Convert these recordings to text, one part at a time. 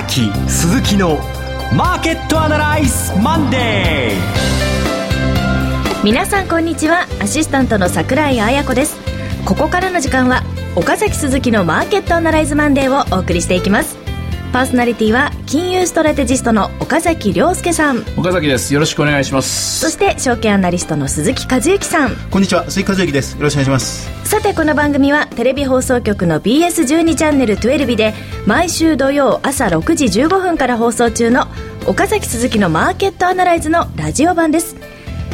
崎鈴木のマーケットアナライズマンデー。皆さんこんにちは。アシスタントの桜井彩子です。ここからの時間は岡崎鈴木のマーケットアナライズマンデーをお送りしていきます。パーソナリティは金融ストラテジストの岡崎亮介さん。岡崎です。よろしくお願いします。そして証券アナリストの鈴木和之さん。こんにちは。鈴木和之です。よろしくお願いします。さてこの番組はテレビ放送局の BS12 チャンネル12で毎週土曜朝6時15分から放送中の岡崎鈴木のマーケットアナライズのラジオ版です。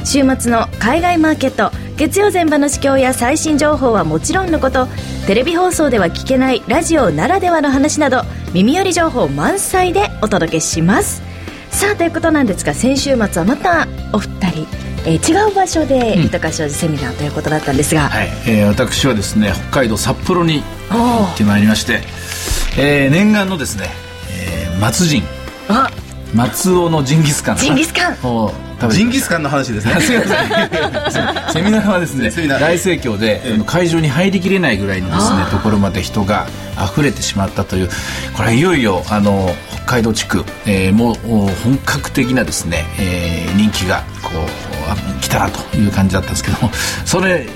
週末の海外マーケット月曜前場の市況や最新情報はもちろんのことテレビ放送では聞けないラジオならではの話など耳寄り情報満載でお届けします。さあということなんですが先週末はまたお二人、えー、違う場所で豊か商事セミナーということだったんですが、はい、えー、私はですね北海道札幌に行ってまいりまして、えー、念願のですね、えー、松陣あ。松尾のジンギスカン。ジンギスカン。をジンギスカンの話ですね。すみません。セミナーはですね大盛況で、ええ、会場に入りきれないぐらいのですねところまで人が溢れてしまったというこれはいよいよあの北海道地区、えー、もう本格的なですね、えー、人気がこう来たなという感じだったんですけどもそれ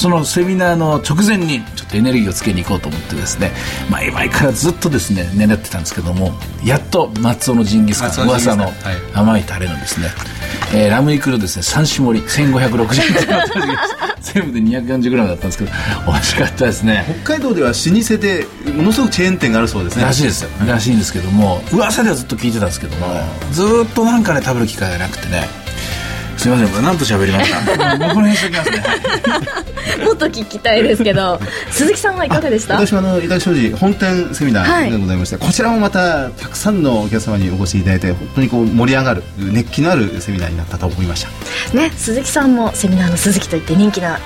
そのセミナーの直前にちょっとエネルギーをつけに行こうと思ってですね前々からずっとですね狙ってたんですけどもやっと松尾のジンギスカン噂の甘いタレのですね、はい、えー、ラム肉のですね3種盛り1560円全部で 240g だったんですけど美味しかったですね。北海道では老舗でものすごくチェーン店があるそうですね。らしいです。よ、らしいんですけども噂ではずっと聞いてたんですけども、ずっとなんかね食べる機会がなくてねすみません何と喋りました。もうこの辺しときますね。もっと聞きたいですけど鈴木さんはいかがでした？私はあの伊達商事本店セミナーでございまして、はい、こちらもまたたくさんのお客様にお越しいただいて本当にこう盛り上がる熱気のあるセミナーになったと思いました。ね鈴木さんもセミナーの鈴木といって人気な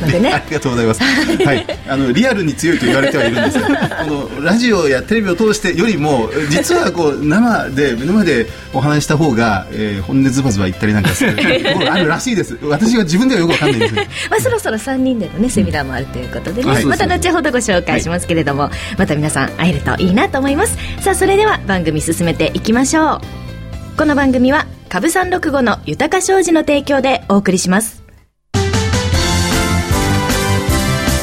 のでね。ありがとうございます。はい。あのリアルに強いと言われてはいるんです。がこのラジオやテレビを通してよりも実はこう生で目の前でお話した方が、えー、本音ズバズバ言ったりなんかするあるらしいです私は自分ではよくわかん。ないですまあそろそろ3人でのねセミナーもあるということでね、はい、また後ほどご紹介しますけれども、はい、また皆さん。会えるといいなと思いますさあそれでは番組進めていきましょうこの番組は株三六五の豊か商事の提供でお送りします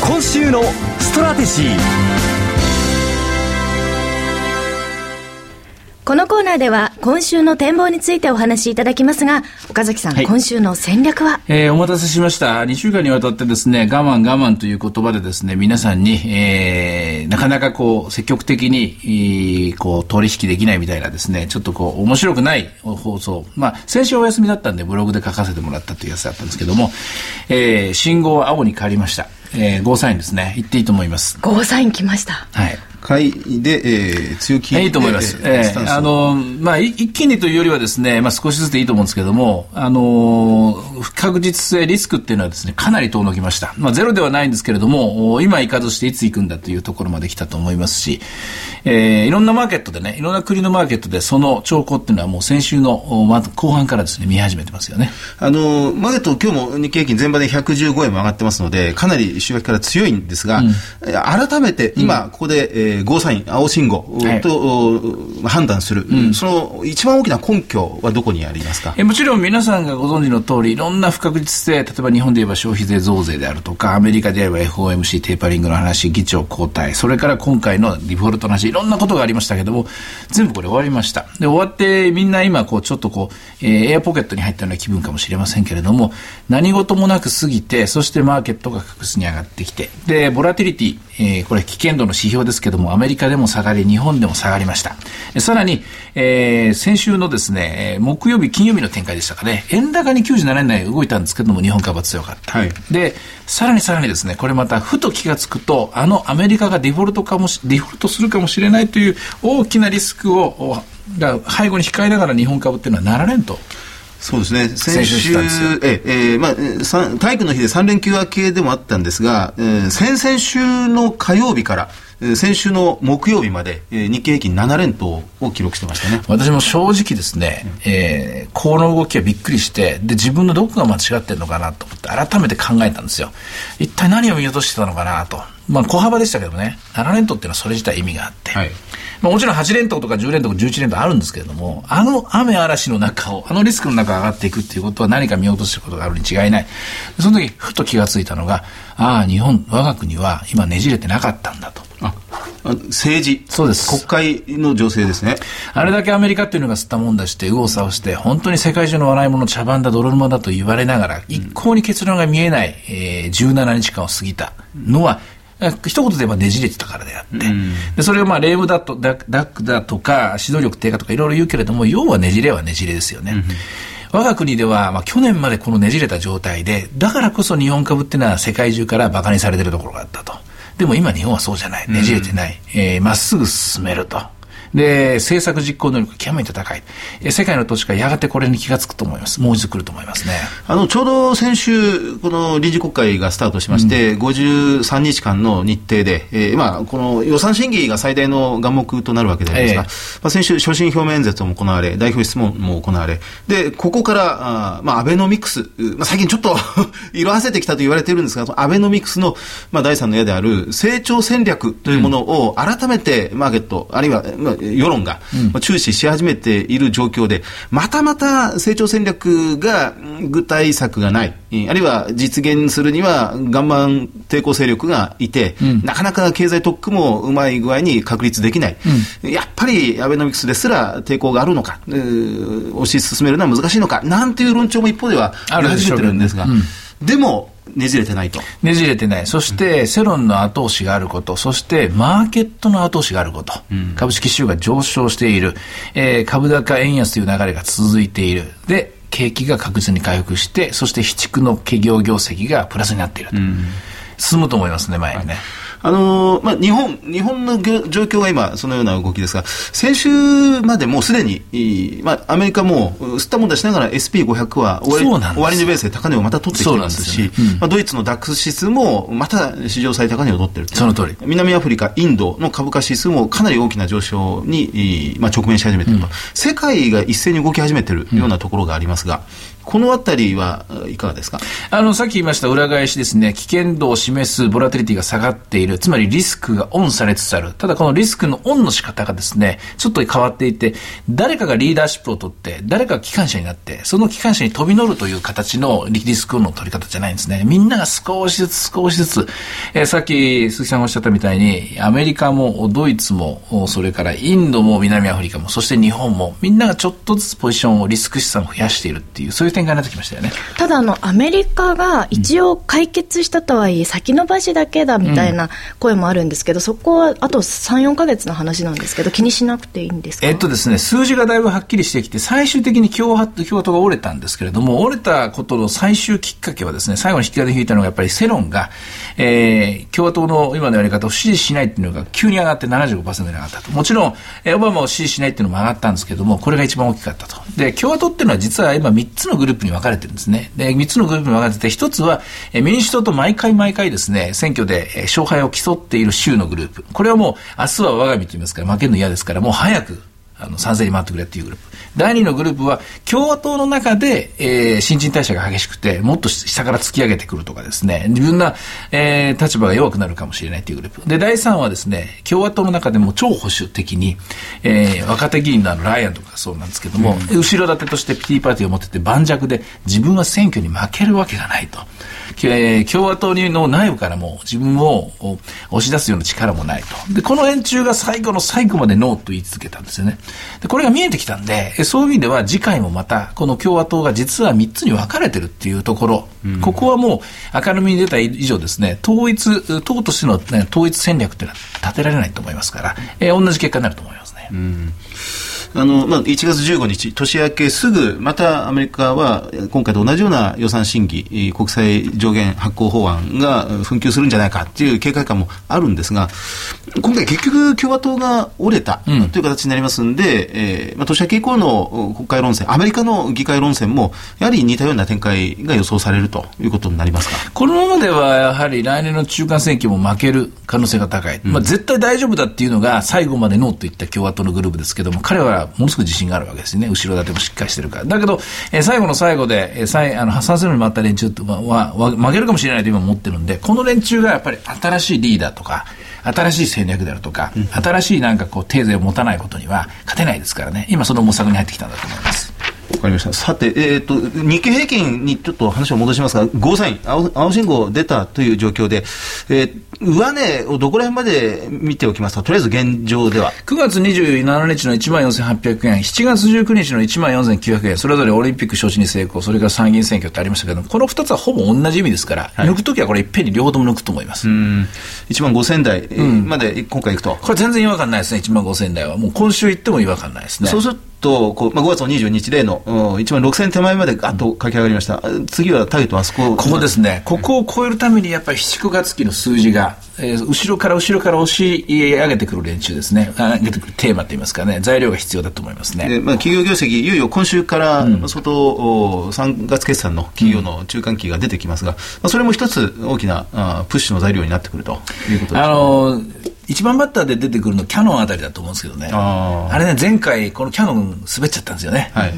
今週のストラテジーこのコーナーでは今週の展望についてお話しいただきますが、岡崎さん、はい、今週の戦略は？えー、お待たせしました。2週間にわたってですね、我慢我慢という言葉でですね、皆さんに、えー、なかなかこう、積極的に、こう、取引できないみたいなですね、ちょっとこう、面白くない放送。まあ、先週お休みだったんで、ブログで書かせてもらったというやつだったんですけども、えー、信号は青に変わりました。えー、ゴーサインですね。言っていいと思います。ゴーサイン来ました。はい。買いで、えー、強気いいと思います。えー、あの、まあ、一気にというよりはですね、まあ、少しずつでいいと思うんですけども、あの、不確実性、リスクっていうのはですね、かなり遠のきました。まあ、ゼロではないんですけれども、今行かずしていつ行くんだというところまで来たと思いますし、えー、いろんなマーケットでね、いろんな国のマーケットでその兆候っていうのはもう先週の、ま、後半からですね、見始めてますよね。あの、マーケット今日も日経平均全場で115円も上がってますので、かなり週明けから強いんですが、うん、改めて今、ここで、えー、ゴーサイン、青信号と、はい、判断する、うん、その一番大きな根拠はどこにありますか？えもちろん皆さんがご存知の通り、いろんな不確実性、例えば日本で言えば消費税増税であるとか、アメリカで言えば FOMC テーパリングの話、議長交代、それから今回のデフォルトの話、いろんなことがありましたけども、全部これ終わりました。で、終わってみんな今、こう、ちょっとこう、えー、エアポケットに入ったような気分かもしれませんけれども、何事もなく過ぎて、そしてマーケットが確実に上がってきて、で、ボラティリティ、えー、これ危険度の指標ですけども、アメリカでも下がり、日本でも下がりました。さらに、えー、先週のですね、木曜日、金曜日の展開でしたかね、円高に97円台動いたんですけども、日本株は強かった。はい、で、さらにさらにですね、これまた、ふと気がつくと、あのアメリカがデフォルトかもし、デフォルトするかもしれないという大きなリスクを、が背後に控えながら日本株っていうのはなられんと。そうですね。先週、ええまあ、体育の日で3連休明けでもあったんですが、えー、先々週の火曜日から、先週の木曜日まで、えー、日経平均7連投を記録してましたね。私も正直ですね、うん、えー、この動きはびっくりしてで自分のどこが間違ってるのかなと思って改めて考えたんですよ。一体何を見落としてたのかなと。まあ小幅でしたけどね、7連投っていうのはそれ自体意味があって、はい、まあ、もちろん8連投とか10連投とか11連投あるんですけれども、あの雨嵐の中を、あのリスクの中上がっていくっていうことは何か見落としてることがあるに違いない。その時、ふと気がついたのが、ああ、日本、我が国は今ねじれてなかったんだと。あ政治。そうです。国会の情勢ですね。あれだけアメリカっていうのが吸ったもんだして、右往左往して、本当に世界中の笑い物、茶番だ、泥沼だと言われながら、一向に結論が見えない、えー、17日間を過ぎたのは、一言で言えばねじれてたからであって、うん、でそれをまあレームだとダダックだとか指導力低下とかいろいろ言うけれども要はねじれはねじれですよね。うん我が国では、まあ、去年までこのねじれた状態で、だからこそ日本株っていうのは世界中から馬鹿にされてるところがあったと。でも今日本はそうじゃない。ねじれてない。うん、えー、まっすぐ進めると。で、政策実行能力が極めて高い。世界の投資家やがてこれに気がつくと思います。もう一度来ると思いますね。あの、ちょうど先週、この臨時国会がスタートしまして、うん、53日間の日程で、えー、まあ、この予算審議が最大の眼目となるわけでありますが、えー、まあ、先週、所信表明演説も行われ、代表質問も行われ、で、ここから、あまあ、アベノミクス、まあ、最近ちょっと 色あせてきたと言われているんですが、アベノミクスの、まあ、第三の矢である成長戦略というものを改めてマーケット、あるいは、まあ、世論が、うん、注視し始めている状況で、またまた成長戦略が具体策がない、あるいは実現するには岩盤抵抗勢力がいて、うん、なかなか経済特区もうまい具合に確立できない、うん、やっぱりアベノミクスですら抵抗があるのか、推し進めるのは難しいのか、なんていう論調も一方ではあり始めてるんですが、でも、ねじれてないと。ねじれてない。そして、世論の後押しがあること、そして、マーケットの後押しがあること。うん、株式市場が上昇している。えー、株高円安という流れが続いている。で、景気が確実に回復して、そして、非畜の企業業績がプラスになっていると。うん、進むと思いますね、前にね。はいあのー、まあ、日本、日本の状況が今、そのような動きですが、先週までもうすでに、まあ、アメリカも、吸ったもんだしながら SP500 は終わり終わりのベースで高値をまた取ってきてますし、すねうん、まあ、ドイツのダックス指数もまた史上最高値を取ってるその通り。南アフリカ、インドの株価指数もかなり大きな上昇に、まあ、直面し始めていると、うん、世界が一斉に動き始めているようなところがありますが、このあたりはいかがですか？あの、さっき言いました裏返しですね、危険度を示すボラテリティが下がっている、つまりリスクがオンされつつある。ただこのリスクのオンの仕方がですね、ちょっと変わっていて、誰かがリーダーシップを取って、誰かが機関車になって、その機関車に飛び乗るという形のリスクオンの取り方じゃないんですね。みんなが少しずつ少しずつ、えー、さっき鈴木さんがおっしゃったみたいに、アメリカもドイツも、それからインドも南アフリカも、そして日本も、みんながちょっとずつポジションをリスク資産を増やしているっていう、そういう展開になってきましたよね。ただあの、アメリカが一応解決したとはいえ、先延ばしだけだみたいな声もあるんですけど、そこはあと3、4か月の話なんですけど、気にしなくていいんですか？えっとですね、数字がだいぶはっきりしてきて、最終的に共和共和党が折れたんですけれども、折れたことの最終きっかけはですね、最後に引き金引いたのがやっぱり世論が、えー、共和党の今のやり方を支持しないっていうのが急に上がって75%に上がったと。もちろん、オバマを支持しないっていうのも上がったんですけども、これが一番大きかったと。で、共和党っていうのは実は今3つのグループに分かれてるんですね。で、3つのグループに分かれてて、1つは、え民主党と毎回毎回ですね、選挙で、え勝敗を競っている州のグループ。これはもう、明日は我が身と言いますから、負けるの嫌ですから、もう早くあの、賛成に回ってくれっていうグループ。第二のグループは、共和党の中で、えー、新陳代謝が激しくて、もっと下から突き上げてくるとかですね、自分な、えー、立場が弱くなるかもしれないっていうグループ。で、第三はですね、共和党の中でも超保守的に、えー、若手議員のあの、ライアンとかそうなんですけども、うん、後ろ盾としてピティパーティーを持ってて盤石で、自分は選挙に負けるわけがないと。えー、共和党の内部からも自分を押し出すような力もないと。で、この連中が最後の最後までノーと言い続けたんですよね。で、これが見えてきたんで、そういう意味では次回もまた、この共和党が実は3つに分かれてるっていうところ、うん、ここはもう明るみに出た以上ですね、統一、党としての、ね、統一戦略っていうのは立てられないと思いますから、えー、同じ結果になると思いますね。うんあの、まあ、1月15日、年明けすぐ、またアメリカは、今回と同じような予算審議、国債上限発行法案が紛糾するんじゃないかっていう警戒感もあるんですが、今回結局共和党が折れたという形になりますんで、うん、えー、まあ、年明け以降の国会論戦、アメリカの議会論戦も、やはり似たような展開が予想されるということになりますか？このままでは、やはり来年の中間選挙も負ける可能性が高い。うん、まあ、絶対大丈夫だっていうのが、最後までノーと言った共和党のグループですけども、彼はものすごく自信があるわけですね。後ろ盾もしっかりしてるから。だけど、えー、最後の最後で、えー、最あの破産するに回った連中ははは負けるかもしれないと今思ってるんで、この連中がやっぱり新しいリーダーとか、新しい戦略であるとか、新しいなんかこう、テーゼを持たないことには勝てないですからね。今その模索に入ってきたんだと思います。わかりました。さて、えっ、ー、と、日経平均にちょっと話を戻しますが、ゴーサイン、青青信号出たという状況で、えー、上値をどこら辺まで見ておきますか、とりあえず現状では。9月27日の1万4800円、7月19日の1万4900円、それぞれオリンピック招致に成功、それから参議院選挙ってありましたけどこの2つはほぼ同じ意味ですから、はい、抜くときはこれいっぺんに両方とも抜くと思います。1万5000台まで今回いくと。これ全然違和感ないですね、1万5000台は。もう今週行っても違和感ないですね。そうすると、こうまあ、5月の22日例の、うん、1万6000手前までガッと駆け上がりました。次はタイトあそこ。ここですね。ここを超えるためにやっぱり7、9月期の数字が、えー、後ろから後ろから押し上げてくる連中ですね。上げてくるテーマといいますかね、材料が必要だと思いますね。まあ、企業業績、いよいよ今週から、うん、相当、3月決算の企業の中間期が出てきますが、まあ、それも一つ大きなあプッシュの材料になってくるということです、ね。あのー一番バッターで出てくるのキャノンあたりだと思うんですけどね。あれね、前回、このキャノン滑っちゃったんですよね。はい。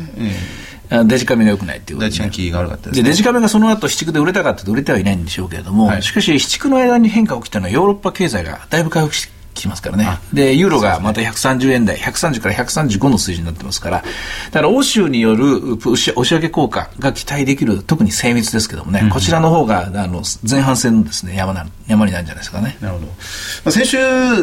えー、デジカメが良くないっていうデジカメが悪かったです、ね、で、デジカメがその後、七区で売れたかって売れてはいないんでしょうけれども、はい、しかし、七区の間に変化が起きたのはヨーロッパ経済がだいぶ回復しきますからね。で、ユーロがまた130円台、130から135の数字になってますから、だから欧州による押し上げ効果が期待できる、特に精密ですけどもね、うん、こちらの方が、あの、前半戦のですね、山な、山になるんじゃないですかね。なるほど。まあ、先週、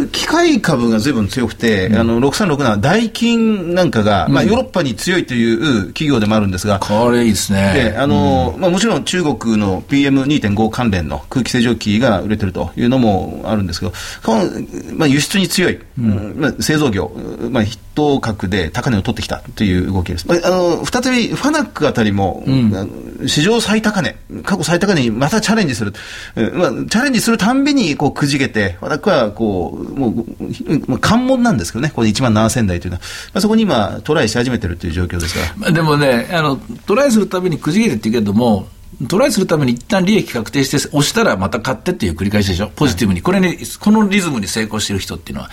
機械株が随分強くて、うん、あの、6367、ダイキンなんかが、まあ、ヨーロッパに強いという企業でもあるんですが、これいいですね。で、あの、まあ、もちろん中国の PM2.5 関連の空気清浄機が売れてるというのもあるんですけど、この、まあ、輸出に強い、うん、まあ、製造業、まあ、筆頭格で高値を取ってきたという動きです。まあ、あの再びファナックあたりも、うん、史上最高値、過去最高値にまたチャレンジする、まあ、チャレンジするたんびにこうくじけて、ファナックはこうもう、まあ、関門なんですけどね、これ1万7000台というのは、まあ、そこに今、トライし始めてるという状況ですから。まあ、でもねあの、トライするたびにくじけてって言うけども、トライするために一旦利益確定して押したらまた買ってっていう繰り返しでしょ、ポジティブに、これね、このリズムに成功している人っていうのは、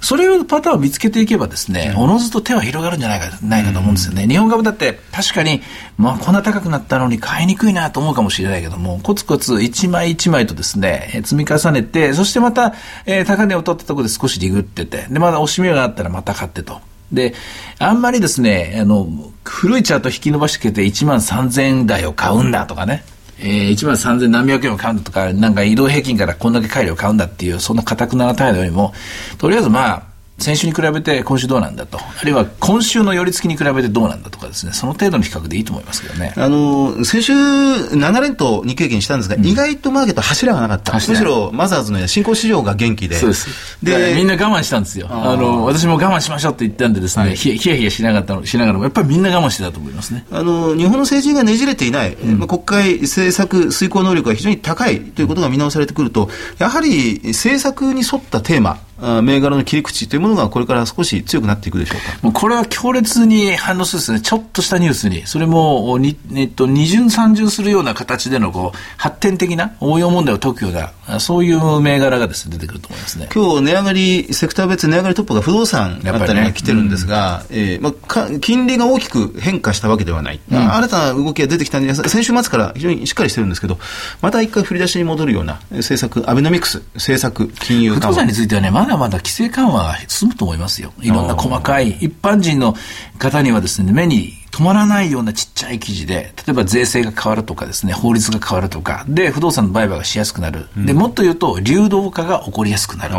それをパターンを見つけていけばですね、おのずと手は広がるんじゃないかないかと思うんですよね、うん、日本株だって確かに、まあ、こんな高くなったのに買いにくいなと思うかもしれないけども、コツコツ一枚一枚とですね、積み重ねて、そしてまた、えー、高値を取ったところで少しディグってて、で、まだ押し目があったらまた買ってと。で、あんまりですね、あの、古いチャート引き伸ばしてきて1万3000台を買うんだとかね、えー、1万3000何百円を買うんだとか、なんか移動平均からこんだけ回路を買うんだっていう、そんな固くなら態度よりも、とりあえずまあ、先週に比べて今週どうなんだと、あるいは今週の寄り付きに比べてどうなんだとかですね、その程度の比較でいいと思いますけどね。あの、先週7連投日経平均したんですが、うん、意外とマーケット柱がなかった。むしろマザーズの新興市場が元気で。そうです。で、みんな我慢したんですよ。あの、私も我慢しましょうって言ったんでですね、はい、ひやひやしなかったの、しながらも、やっぱりみんな我慢してたと思いますね。あの、日本の政治がねじれていない、うん、まあ、国会政策遂行能力が非常に高いということが見直されてくると、やはり政策に沿ったテーマ、銘柄の切り口というものがこれから少し強くなっていくでしょうか？もうこれは強烈に反応するですね、ちょっとしたニュースに、それもに、えっと、二重三重するような形でのこう発展的な応用問題を解くような、そういう銘柄がです、ね、出てくると思いますね。今日値上がり、セクター別値上がりトップが不動産あたりが来てるんですが、ねうん、えー、まあ、金利が大きく変化したわけではない、うん、新たな動きが出てきたんで、先週末から非常にしっかりしてるんですけど、また一回振り出しに戻るような政策、アベノミクス、政策、金融不動産についてはね、まだまだ規制緩緩和が進むと思いますよ。いろんな細かい、一般人の方にはですね、目に止まらないようなちっちゃい記事で、例えば税制が変わるとかですね、法律が変わるとか、で、不動産の売買がしやすくなる。で、もっと言うと、流動化が起こりやすくなる。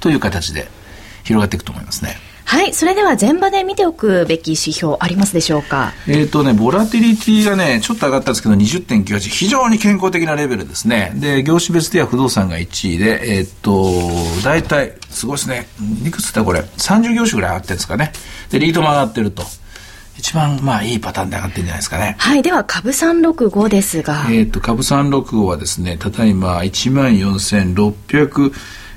という形で広がっていくと思いますね。はい。それでは前場で見ておくべき指標ありますでしょうか？えっ、とね、ボラティリティがね、ちょっと上がったんですけど、20.98、非常に健康的なレベルですね。で、業種別では不動産が1位で、えっ、ー、と、大体、すごいですね。いくつだこれ？30業種ぐらい上がってるんですかね。で、リートも上がってると。一番まあいいパターンで上がってるんじゃないですかね。はい。では、株365ですが。えっ、と、株365はですね、ただいま14,600、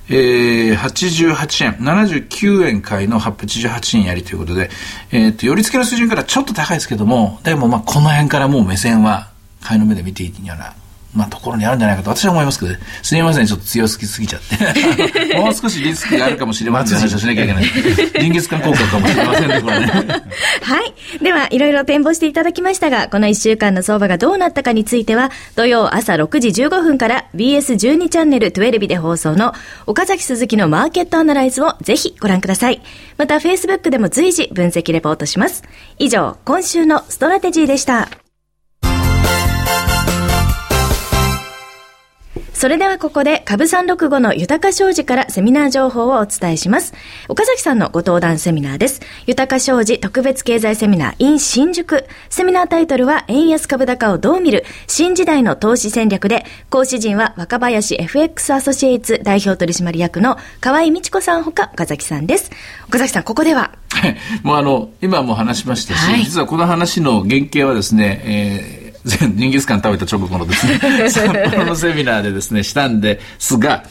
えー、88円、79円買いの88円やりということで、えっ、ー、と、寄り付けの水準からちょっと高いですけども、でもまあこの辺からもう目線は買いの目で見ていいようなまあ、ところにあるんじゃないかと私は思いますけど、すみません、ちょっと強すぎすぎちゃって。もう少しリスクがあるかもしれません話をしなきゃいけない。ジンギスカン効果かもしれませんね、これね。はい。では、いろいろ展望していただきましたが、この1週間の相場がどうなったかについては、土曜朝6時15分から BS12 チャンネル12で放送の岡崎鈴木のマーケットアナライズをぜひご覧ください。また、Facebook でも随時分析レポートします。以上、今週のストラテジーでした。それではここで株365の豊か商事からセミナー情報をお伝えします。岡崎さんのご登壇セミナーです。豊か商事特別経済セミナー in 新宿。セミナータイトルは円安株高をどう見る新時代の投資戦略で、講師陣は若林 FX アソシエイツ代表取締役の河合美智子さんほか岡崎さんです。岡崎さん、ここではもうあの、今も話しましたし、はい、実はこの話の原型はですね、えー ジンギスカン食べた直後のですね、札幌のセミナーでですね、したんですが、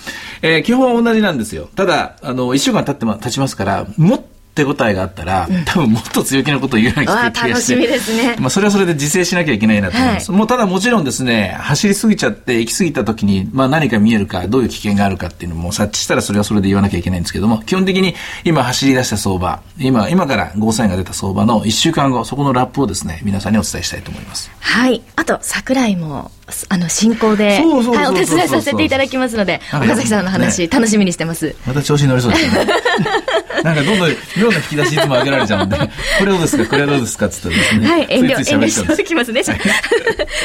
えー、基本は同じなんですよ。ただ、あの、一週間経ってま、経ちますから、もっ手応えがあったら、うん、多分もっと強気なことを言うような気がして。楽しみですね。まあそれはそれで自制しなきゃいけないなと思います。はい、もうただもちろんですね、走りすぎちゃって行き過ぎた時に、まあ何か見えるか、どういう危険があるかっていうのも察知したらそれはそれで言わなきゃいけないんですけども、基本的に今走り出した相場、今、今からゴーサインが出た相場の1週間後、そこのラップをですね、皆さんにお伝えしたいと思います。はい。あと、桜井も、あの、進行で、はい、お手伝いさせていただきますので、岡崎さんの話、ね、楽しみにしてます。また調子に乗りそうですね。なんかどんどん、妙な引き出しいつも上げられちゃうんで、これどうですか、これはどうですか？って言ったらですね。はい、遠慮、遠慮しておきますね。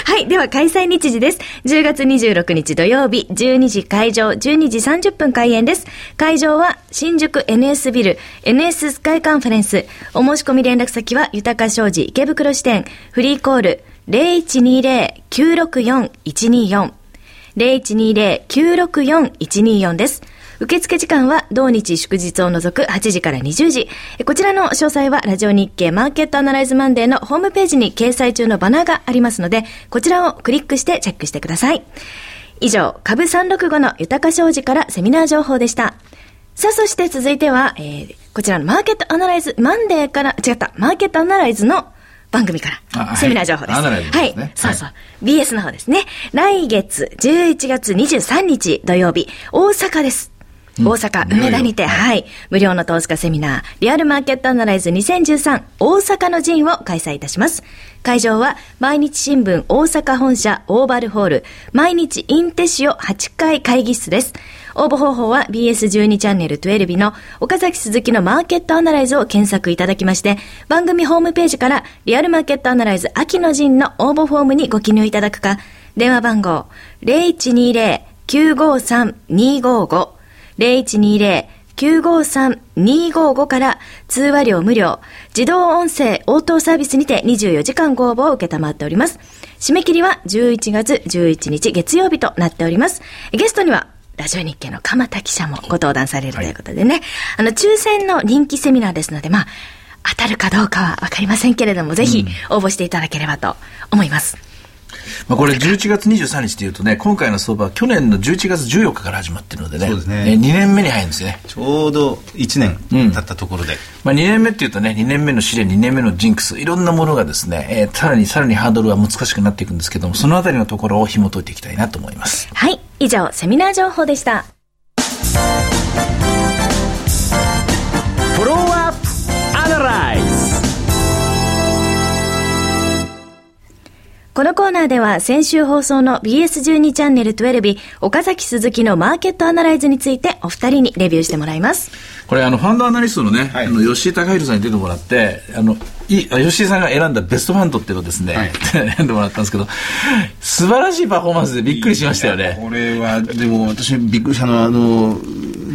はい、では開催日時です。10月26日土曜日、12時会場、12時30分開演です。会場は、新宿 NS ビル、NS スカイカンファレンス。お申し込み連絡先は、豊か商事池袋支店、フリーコール、0120-964-124。0120-964-124です。受付時間は土日祝日を除く8時から20時。こちらの詳細はラジオ日経マーケットアナライズマンデーのホームページに掲載中のバナーがありますので、こちらをクリックしてチェックしてください。以上、株365の豊商事からセミナー情報でした。さあ、そして続いては、えー、こちらのマーケットアナライズマンデーから、違った、マーケットアナライズの番組から、セミナー情報です。はい、はい、そうそう。BS の方ですね。来月11月23日土曜日、大阪です。大阪、梅田にて、はい、無料の投資家セミナー、リアルマーケットアナライズ2013大阪の陣を開催いたします。会場は、毎日新聞大阪本社オーバルホール、毎日インテシオ8階会議室です。応募方法は BS12 チャンネル12日の岡崎鈴木のマーケットアナライズを検索いただきまして、番組ホームページからリアルマーケットアナライズ秋の陣の応募フォームにご記入いただくか、電話番号0120-953-255 0120-953-255から通話料無料、自動音声応答サービスにて24時間ご応募を受けたまっております。締め切りは11月11日月曜日となっております。ゲストにはラジオ日経の鎌田記者もご登壇されるということでね、はい、あの、抽選の人気セミナーですので、まあ、当たるかどうかはわかりませんけれども、ぜひ応募していただければと思います。うんまあ、これ11月23日というとね、今回の相場は去年の11月14日から始まってるのでね、そうですね2年目に入るんですね。ちょうど1年経ったところで。うん、まあ、2年目っていうとね、2年目の試練、2年目のジンクス、いろんなものがですね、えー、さらにさらにハードルは難しくなっていくんですけども、そのあたりのところを紐解いていきたいなと思います。はい、以上、セミナー情報でした。このコーナーでは先週放送の BS12 チャンネル12岡崎鈴木のマーケットアナライズについてお二人にレビューしてもらいます。これあのファンドアナリストのね、はい、あの吉井隆弘さんに出てもらって、あのい吉井さんが選んだベストファンドっていうのをですね、はい、選んでもらったんですけど、素晴らしいパフォーマンスでびっくりしましたよね。これは、でも私びっくりしたのは、あの、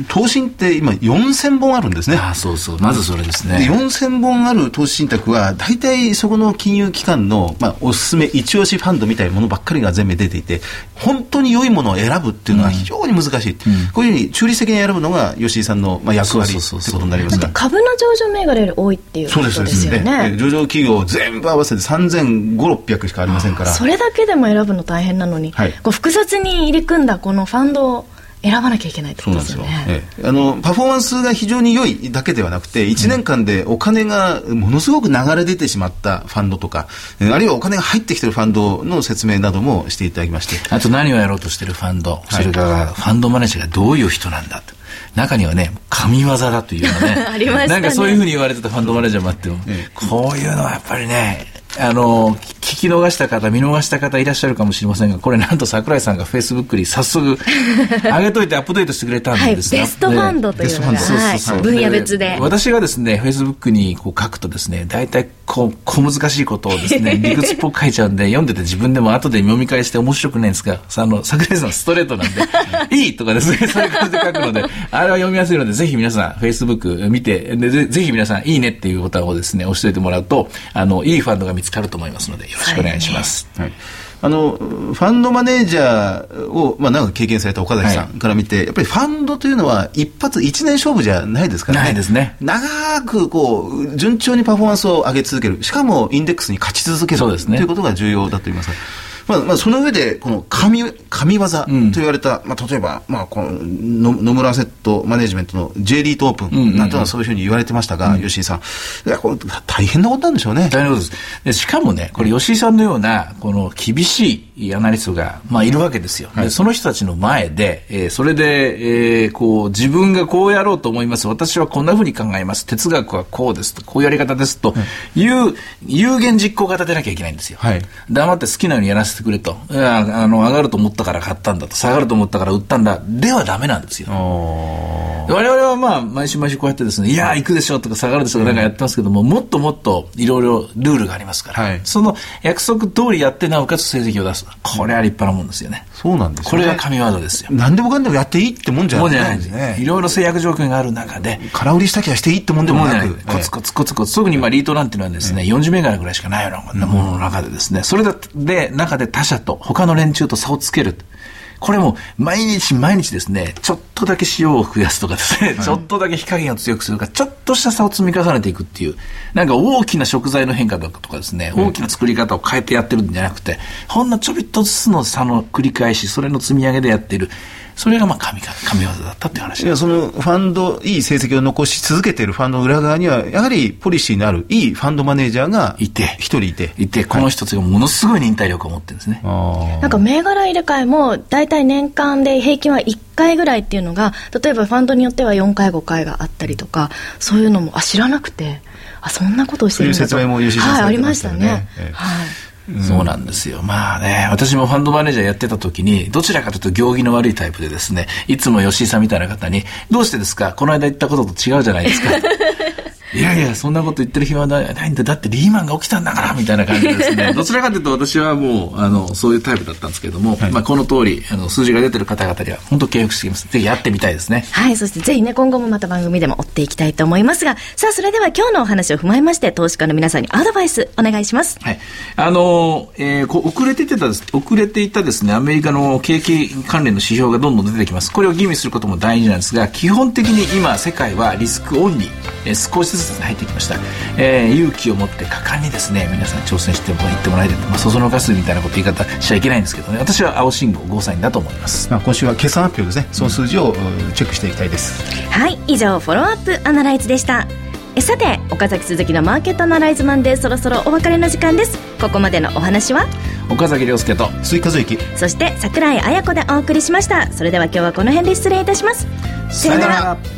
投信って今4000本あるんですね。あそうそう。まずそれですね。4000本ある投資信託は、大体そこの金融機関の、まあ、おすすめ一押しファンドみたいなものばっかりが全部出ていて、本当に良いものを選ぶっていうのは非常に難しい。うん、こういうふうに中立的に選ぶのが吉井さんの、まあ、役割ってことになりますが。株の上場銘柄より多いっていうことですよね。ね上場企業全部合わせて3500、600しかありませんから。それだけでも選ぶの大変なのに、はい、こう複雑に入り組んだこのファンド選ばなきゃいけないってことですよね。ええ、あのパフォーマンスが非常に良いだけではなくて1年間でお金がものすごく流れ出てしまったファンドとか、あるいはお金が入ってきてるファンドの説明などもしていただきましてあと何をやろうとしてるファンド、それからファンドマネージャーがどういう人なんだと。中にはね、神業だというのね。ありましたね。なんかそういうふうに言われてたファンドマネージャーもあっても、こういうのはやっぱりね、あの、聞き逃した方、見逃した方いらっしゃるかもしれませんが、これなんと桜井さんがフェイスブックに早速、上げといてアップデートしてくれたんはい、ベですよ。ストファンドというのが、はいそうそうそう分野別で。私がですね、フェイスブックにこう書くとですね、大体こう、小難しいことをですね、理屈っぽく書いちゃうんで、読んでて自分でも後で読み返して面白くないんですが、さあの、桜井さんストレートなんで、いいとかですね、そういう感じで書くので、あれは読みやすいので、ぜひ皆さん、フェイスブック見て、でぜぜひ皆さん、いいねっていうボタンをですね、押しておいてもらうと、あの、いいファンドが見つかると思いますので、よろしくお願いします。はいあのファンドマネージャーを、まあ、長く経験された岡崎さんから見て、やっぱりファンドというのは一発一年勝負じゃないですからね。ないですね長くこう順調にパフォーマンスを上げ続ける。しかもインデックスに勝ち続けるそうですねということが重要だと言います。まあ、まあ、その上で、この神、神業と言われた、まあ、例えば、まあ、この、の野村アセットマネジメントの J リートオープンなんてのはそういうふうに言われてましたが、吉井さん。いや、これ、大変なことなんでしょうね。大変なことです。でしかもね、これ吉井さんのような、この厳しいアナリストが、まあいるわけですよ。でその人たちの前で、えーそれで、えーこう、自分がこうやろうと思います。私はこんなふうに考えます。哲学はこうですと、こういうやり方ですという、有言実行型でなきゃいけないんですよ。はい黙って好きなようにやらせてくれと。いやあの、上がると思ったから買ったんだと。下がると思ったから売ったんだ。ではダメなんですよ。我々はまあ、毎週毎週こうやってですね、いやー、行くでしょとか下がるでしょとかなんかやってますけども、もっともっといろいろルールがありますから、はいその約束通りやって、なおかつ成績を出す。これは立派なもんですよね。そうなんですよ、ね。これが神業ですよ。何でもかんでもやっていいってもんじゃなないいんです。ね。いろいろ制約条件がある中で、空売りしたきゃしていいってもんでもないなく。コツコツコツコツ、特にまあリートなんていうのはですね、40銘柄ぐらいしかないようなものの中でですね、それで、中で他社と、他の連中と差をつける。これも毎日毎日ですね、ちょっとだけ塩を増やすとかですね、ちょっとだけ火加減を強くするとか、ちょっとした差を積み重ねていくっていう、なんか大きな食材の変化とかとかですね、大きな作り方を変えてやってるんじゃなくて、ほんのちょびっとずつの差の繰り返し、それの積み上げでやっている。それがまあ神か神業だったっていう話。いや、そのファンド、いい成績を残し続けているファンドの裏側には、やはりポリシーのあるいいファンドマネージャーがいて。一人いて。いて、この人たちがものすごい忍耐力を持ってるんですね。あなんか銘柄入れ替えも大体年間で平均は1回ぐらいっていうのが例えばファンドによっては4回5回があったりとかそういうのもあ知らなくてあそんなことをしてるんだと。そういう説明も吉井さんはいありまましたね。したよねええそうなんですよ。まあね、私もファンドマネージャーやってた時に、どちらかというと行儀の悪いタイプでですね、いつも吉井さんみたいな方に、どうしてですか？この間言ったことと違うじゃないですか。いやいや、そんなこと言ってる暇はないないんだ。だってリーマンが起きたんだから、みたいな感じでですね。どちらかというと私はもう、あの、そういうタイプだったんですけども、まあこの通り、あの、数字が出てる方々には、本当敬服してきます。ぜひやってみたいですね。はい。そしてぜひね、今後もまた番組でも追っていきたいと思いますが、さあ、それでは今日のお話を踏まえまして、投資家の皆さんにアドバイスお願いします。はい。あの、えーこう遅れていたです、遅れていたですね、アメリカの景気関連の指標がどんどん出てきます。これを吟味することも大事なんですが、基本的に今、世界はリスクオンに、えー少しずつですね入ってきました。えー勇気を持って果敢にですね、皆さん挑戦してもらってもらえるまあ、そそのかすみたいなこと言い方しちゃいけないんですけどね、私は青信号ゴーサインだと思います。まあ、今週は決算発表ですね。その数字をうんチェックしていきたいです。はい。以上、フォローアップアナライズでした。えさて、岡崎鈴木のマーケットアナライズマンでそろそろお別れの時間です。ここまでのお話は？岡崎亮介と、追加随記。そして桜井彩子でお送りしましたそれでは今日はこの辺で失礼いたしますさよなら